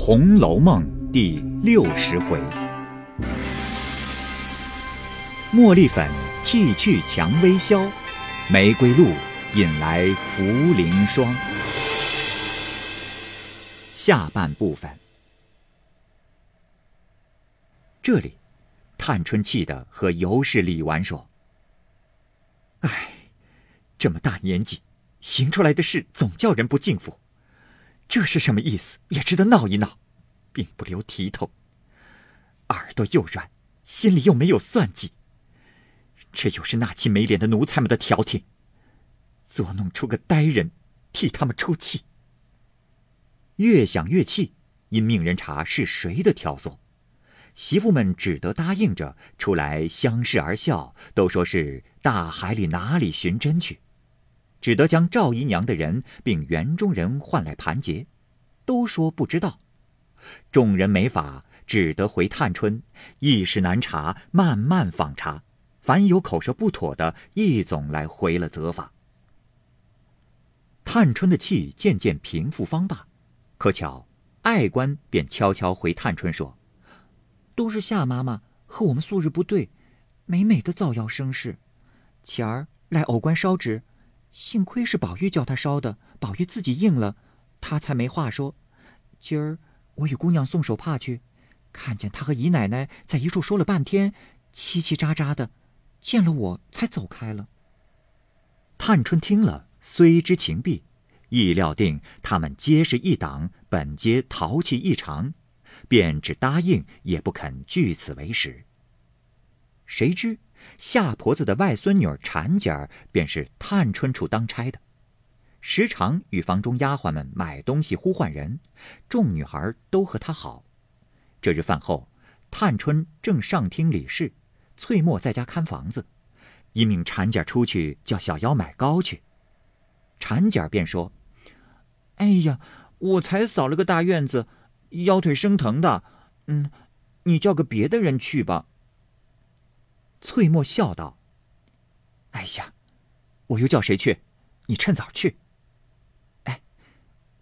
红楼梦》第六十回，茉莉粉剃去蔷薇消，玫瑰露引来茯苓霜。下半部分，这里，探春气得和尤氏李纨说：“哎，这么大年纪，行出来的事总叫人不敬服。”这是什么意思？也值得闹一闹，并不留体统。耳朵又软，心里又没有算计。这又是那起没脸的奴才们的调停，作弄出个呆人，替他们出气。越想越气，因命人查是谁的挑唆，媳妇们只得答应着出来相视而笑，都说是大海里哪里寻针去。只得将赵姨娘的人并园中人唤来盘结，都说不知道。众人没法，只得回探春，一时难查，慢慢访查。凡有口舌不妥的，一总来回了责罚。探春的气渐渐平复方罢，可巧爱官便悄悄回探春说：“都是夏妈妈和我们素日不对，美美的造谣生事。前儿来偶官烧纸。”幸亏是宝玉叫他烧的，宝玉自己应了，他才没话说。今儿我与姑娘送手帕去，看见他和姨奶奶在一处说了半天，叽叽喳喳的，见了我才走开了。探春听了，虽知情毕，亦料定他们皆是一党，本皆淘气异常，便只答应，也不肯据此为实。谁知？夏婆子的外孙女婵姐儿便是探春处当差的，时常与房中丫鬟们买东西呼唤人，众女孩都和她好。这日饭后，探春正上厅理事，翠墨在家看房子，一命婵姐出去叫小妖买糕去。婵姐儿便说：“哎呀，我才扫了个大院子，腰腿生疼的，嗯，你叫个别的人去吧。”翠墨笑道：“哎呀，我又叫谁去？你趁早去。哎，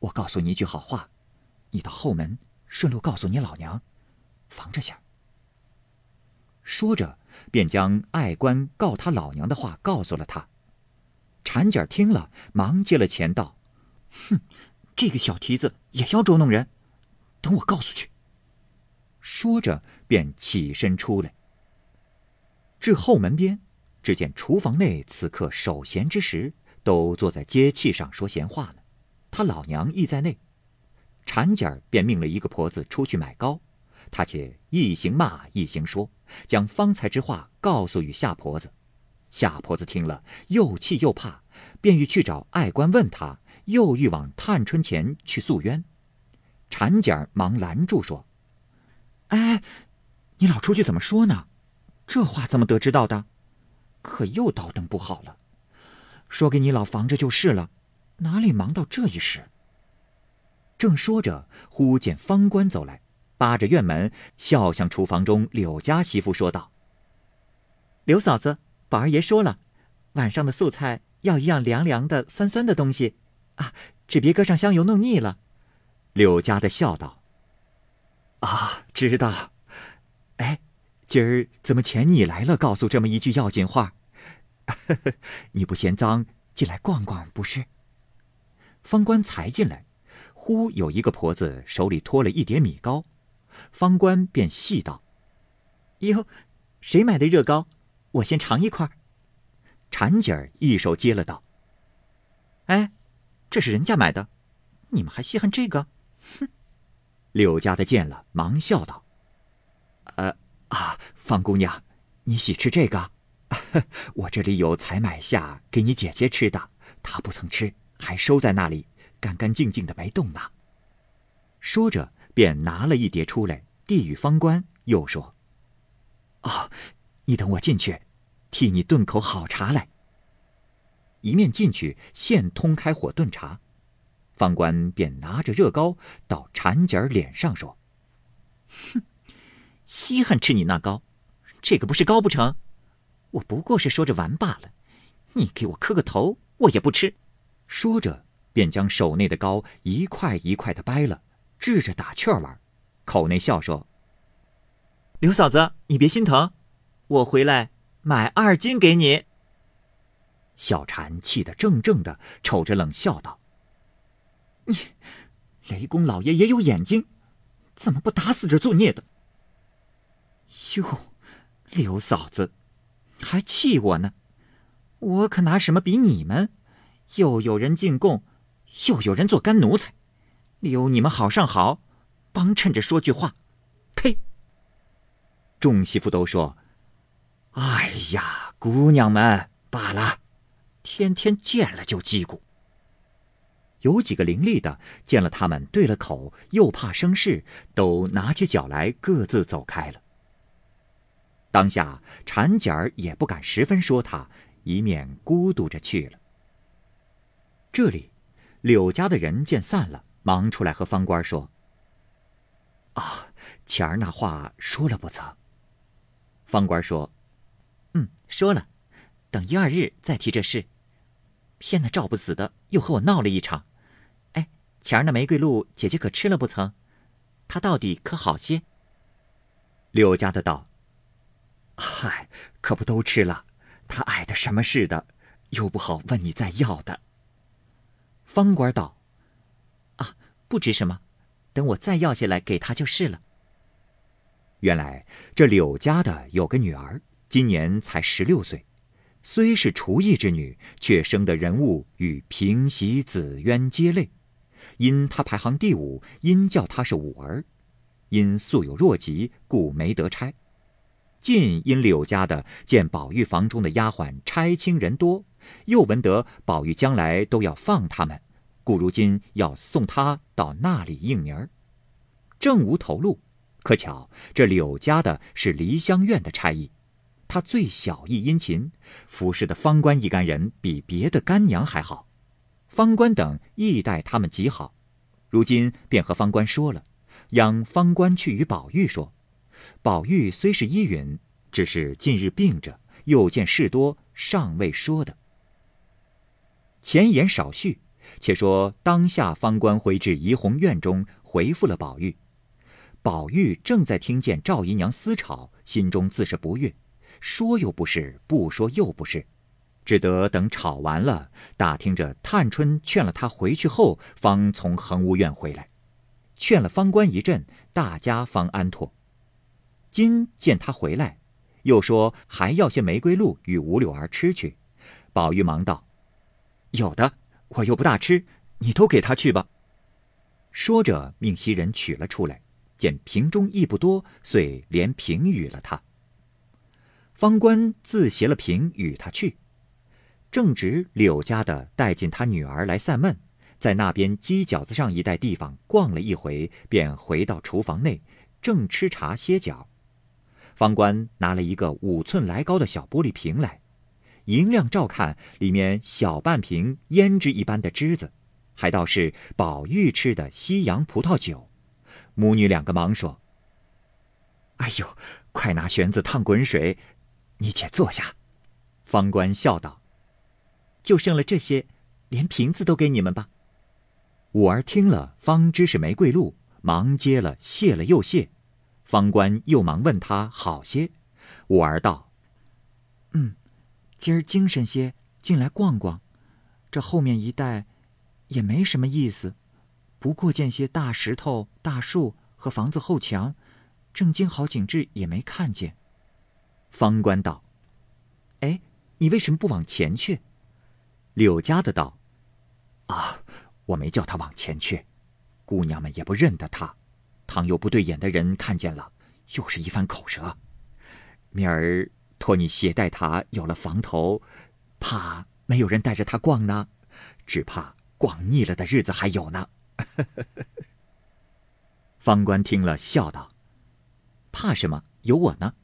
我告诉你一句好话，你到后门顺路告诉你老娘，防着些。”说着，便将爱官告他老娘的话告诉了他。婵姐听了，忙接了钱道：“哼，这个小蹄子也要捉弄人，等我告诉去。”说着，便起身出来。至后门边，只见厨房内此刻守闲之时，都坐在接器上说闲话呢。他老娘亦在内，婵姐儿便命了一个婆子出去买糕，他且一行骂一行说，将方才之话告诉与夏婆子。夏婆子听了，又气又怕，便欲去找爱官问他，又欲往探春前去诉冤。婵姐儿忙拦住说：“哎，你老出去怎么说呢？”这话怎么得知到的？可又倒腾不好了。说给你老防着就是了，哪里忙到这一时？正说着，忽见方官走来，扒着院门，笑向厨房中柳家媳妇说道：“刘嫂子，宝二爷说了，晚上的素菜要一样凉凉的、酸酸的东西，啊，只别搁上香油弄腻了。”柳家的笑道：“啊，知道。”今儿怎么遣你来了？告诉这么一句要紧话，你不嫌脏，进来逛逛不是？方官才进来，忽有一个婆子手里托了一碟米糕，方官便细道：“哟，谁买的热糕？我先尝一块。”婵姐儿一手接了道：“哎，这是人家买的，你们还稀罕这个？”哼！柳家的见了，忙笑道：“呃。”方姑娘，你喜吃这个？我这里有才买下给你姐姐吃的，她不曾吃，还收在那里，干干净净的没动呢。说着，便拿了一碟出来，递与方官，又说：“哦，你等我进去，替你炖口好茶来。”一面进去，现通开火炖茶，方官便拿着热糕到婵姐儿脸上说：“哼。”稀罕吃你那糕，这个不是糕不成？我不过是说着玩罢了。你给我磕个头，我也不吃。说着，便将手内的糕一块一块的掰了，掷着打趣玩，口内笑说：“刘嫂子，你别心疼，我回来买二斤给你。”小婵气得怔怔的瞅着，冷笑道：“你，雷公老爷也有眼睛，怎么不打死这作孽的？”哟，刘嫂子，还气我呢？我可拿什么比你们？又有人进贡，又有人做干奴才，留你们好上好，帮衬着说句话。呸！众媳妇都说：“哎呀，姑娘们罢了，天天见了就叽咕。”有几个伶俐的见了他们对了口，又怕生事，都拿起脚来各自走开了。当下婵姐儿也不敢十分说他，以免孤独着去了。这里，柳家的人见散了，忙出来和方官说：“啊，前儿那话说了不曾？”方官说：“嗯，说了，等一二日再提这事。偏那赵不死的又和我闹了一场。哎，前儿那玫瑰露姐姐可吃了不曾？他到底可好些？”柳家的道。嗨，可不都吃了？他矮的什么似的，又不好问你再要的。方官道：“啊，不值什么，等我再要下来给他就是了。”原来这柳家的有个女儿，今年才十六岁，虽是厨艺之女，却生的人物与平喜、紫渊皆类。因她排行第五，因叫她是五儿。因素有弱疾，故没得差。近因柳家的见宝玉房中的丫鬟差清人多，又闻得宝玉将来都要放他们，故如今要送他到那里应名儿，正无头路。可巧这柳家的是梨香院的差役，他最小意殷勤，服侍的方官一干人比别的干娘还好，方官等亦待他们极好，如今便和方官说了，央方官去与宝玉说。宝玉虽是依允，只是近日病着，又见事多，尚未说的。前言少叙，且说当下方官回至怡红院中，回复了宝玉。宝玉正在听见赵姨娘私吵，心中自是不悦，说又不是，不说又不是，只得等吵完了，打听着探春劝了他回去后，方从恒芜院回来，劝了方官一阵，大家方安妥。今见他回来，又说还要些玫瑰露与吴柳儿吃去。宝玉忙道：“有的，我又不大吃，你都给他去吧。”说着，命袭人取了出来，见瓶中亦不多，遂连瓶与了他。方官自携了瓶与他去。正值柳家的带进他女儿来散闷，在那边鸡饺子上一带地方逛了一回，便回到厨房内，正吃茶歇脚。方官拿了一个五寸来高的小玻璃瓶来，银亮照看，里面小半瓶胭脂一般的汁子，还倒是宝玉吃的西洋葡萄酒。母女两个忙说：“哎呦，快拿玄子烫滚水，你且坐下。”方官笑道：“就剩了这些，连瓶子都给你们吧。”五儿听了，方知是玫瑰露，忙接了，谢了又谢。方官又忙问他好些，五儿道：“嗯，今儿精神些，进来逛逛。这后面一带，也没什么意思，不过见些大石头、大树和房子后墙，正经好景致也没看见。”方官道：“哎，你为什么不往前去？”柳家的道：“啊，我没叫他往前去，姑娘们也不认得他。”倘有不对眼的人看见了，又是一番口舌。明儿托你携带他，有了房头，怕没有人带着他逛呢，只怕逛腻了的日子还有呢。方官听了，笑道：“怕什么？有我呢。”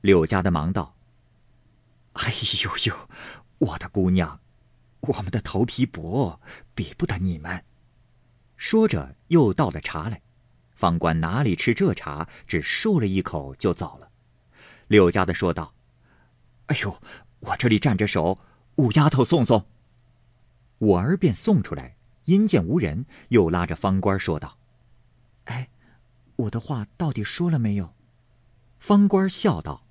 柳家的忙道：“哎呦呦，我的姑娘，我们的头皮薄，比不得你们。”说着，又倒了茶来。方官哪里吃这茶，只漱了一口就走了。柳家的说道：“哎呦，我这里站着手，五丫头送送。”五儿便送出来，因见无人，又拉着方官说道：“哎，我的话到底说了没有？方官笑道：“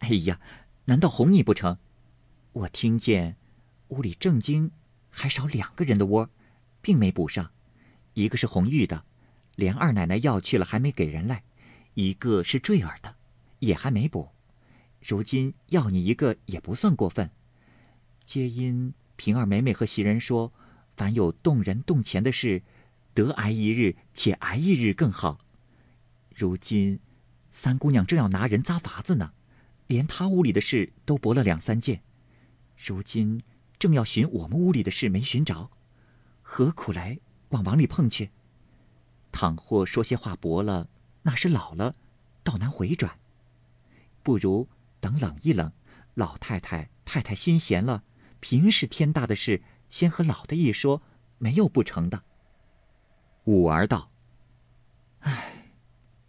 哎呀，难道哄你不成？我听见屋里正经还少两个人的窝，并没补上。一个是红玉的，连二奶奶要去了还没给人来；一个是坠儿的，也还没补。如今要你一个也不算过分。皆因平儿每每和袭人说，凡有动人动钱的事。”得挨一日，且挨一日更好。如今，三姑娘正要拿人扎法子呢，连她屋里的事都驳了两三件。如今正要寻我们屋里的事，没寻着，何苦来往往里碰去？倘或说些话驳了，那是老了，倒难回转。不如等冷一冷，老太太、太太心闲了，平时天大的事，先和老的一说，没有不成的。五儿道：“唉，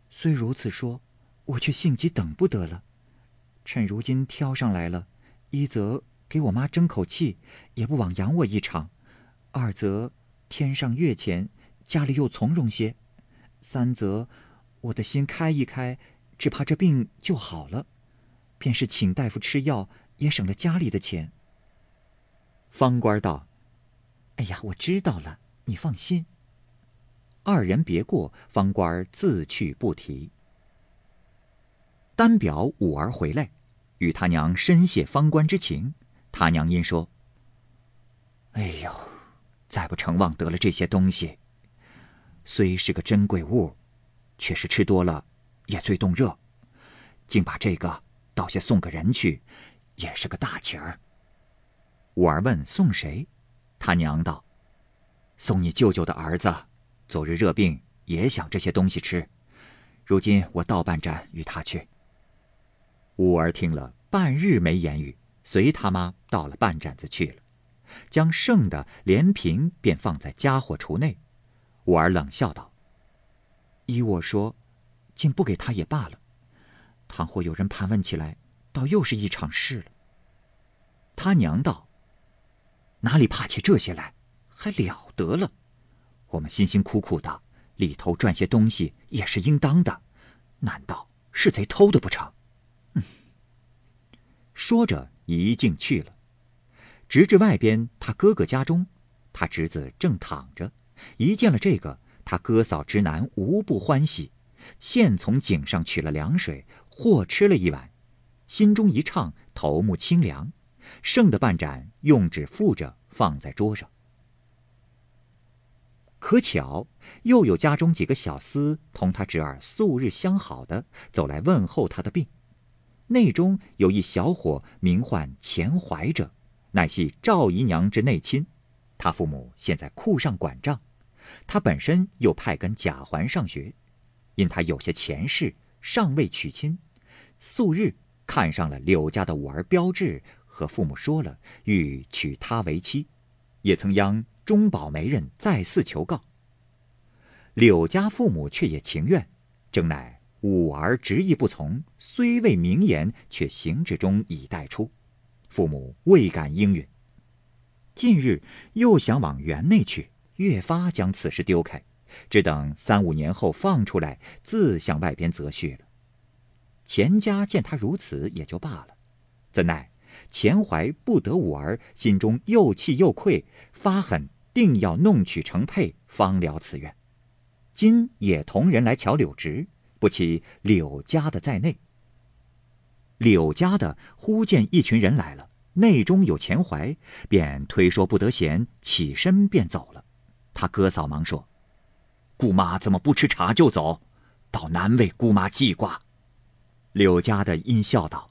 虽如此说，我却性急等不得了。趁如今挑上来了，一则给我妈争口气，也不枉养我一场；二则天上月钱，家里又从容些；三则我的心开一开，只怕这病就好了，便是请大夫吃药，也省了家里的钱。”方官道：“哎呀，我知道了，你放心。”二人别过，方官自去不提。单表五儿回来，与他娘深谢方官之情。他娘因说：“哎呦，再不成望得了这些东西，虽是个珍贵物，却是吃多了也最动热。竟把这个倒下送个人去，也是个大情儿。”五儿问送谁，他娘道：“送你舅舅的儿子。”昨日热病也想这些东西吃，如今我倒半盏与他去。五儿听了半日没言语，随他妈倒了半盏子去了，将剩的连瓶便放在家伙橱内。五儿冷笑道：“依我说，竟不给他也罢了。倘或有人盘问起来，倒又是一场事了。”他娘道：“哪里怕起这些来？还了得了！”我们辛辛苦苦的里头赚些东西也是应当的，难道是贼偷的不成？说着一径去了，直至外边他哥哥家中，他侄子正躺着，一见了这个，他哥嫂之男无不欢喜，现从井上取了凉水，或吃了一碗，心中一畅，头目清凉，剩的半盏用纸覆着放在桌上。可巧，又有家中几个小厮同他侄儿素日相好的走来问候他的病。内中有一小伙名唤钱怀者，乃系赵姨娘之内亲，他父母现在库上管账，他本身又派跟贾环上学，因他有些前事，尚未娶亲，素日看上了柳家的五儿标志，和父母说了，欲娶她为妻，也曾央。中保媒人再次求告，柳家父母却也情愿，正乃五儿执意不从，虽未明言，却行止中已带出，父母未敢应允。近日又想往园内去，越发将此事丢开，只等三五年后放出来，自向外边择婿了。钱家见他如此，也就罢了，怎奈钱怀不得五儿，心中又气又愧，发狠。定要弄取成配，方了此愿。今也同人来瞧柳直，不期柳家的在内。柳家的忽见一群人来了，内中有钱怀，便推说不得闲，起身便走了。他哥嫂忙说：“姑妈怎么不吃茶就走？倒难为姑妈记挂。”柳家的阴笑道：“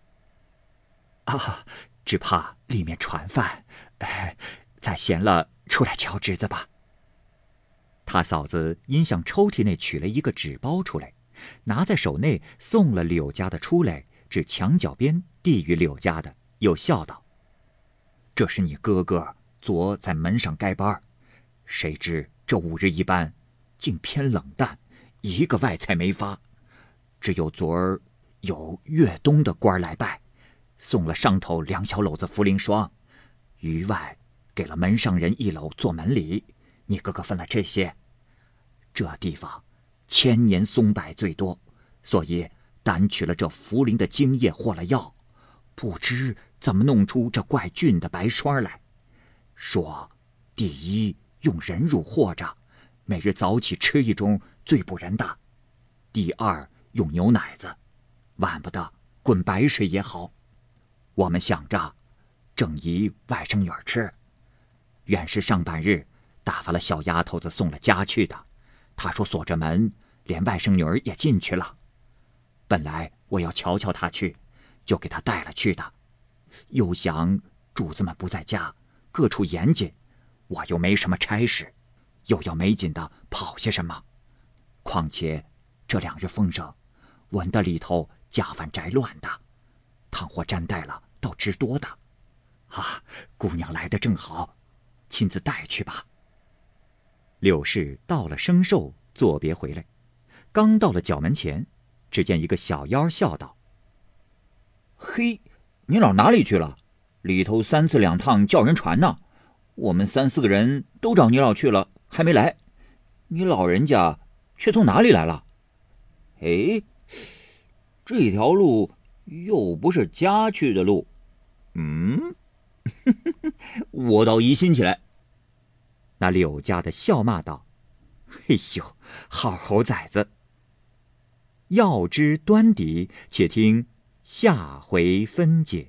啊，只怕里面传饭，再闲了。”出来瞧侄子吧。他嫂子因向抽屉内取了一个纸包出来，拿在手内送了柳家的出来，至墙角边递与柳家的，又笑道：“这是你哥哥昨在门上该班谁知这五日一班，竟偏冷淡，一个外菜没发，只有昨儿有粤东的官来拜，送了上头两小篓子茯苓霜，余外。”给了门上人一篓做门礼，你哥哥分了这些。这地方千年松柏最多，所以单取了这茯苓的茎叶和了药，不知怎么弄出这怪俊的白霜来。说，第一用人乳和着，每日早起吃一盅最补人的；第二用牛奶子，晚不得滚白水也好。我们想着，正宜外甥女儿吃。原是上半日打发了小丫头子送了家去的，她说锁着门，连外甥女儿也进去了。本来我要瞧瞧她去，就给她带了去的。又想主子们不在家，各处严谨，我又没什么差事，又要没紧的跑些什么。况且这两日风声，闻得里头家饭宅乱的，倘或沾带了。倒知多的，啊，姑娘来的正好，亲自带去吧。柳氏到了生寿，作别回来，刚到了角门前，只见一个小妖笑道：“嘿，你老哪里去了？里头三次两趟叫人传呢，我们三四个人都找你老去了，还没来。你老人家却从哪里来了？哎，这条路。”又不是家去的路，嗯，我倒疑心起来。那柳家的笑骂道：“哎呦，好猴崽子！”要知端底，且听下回分解。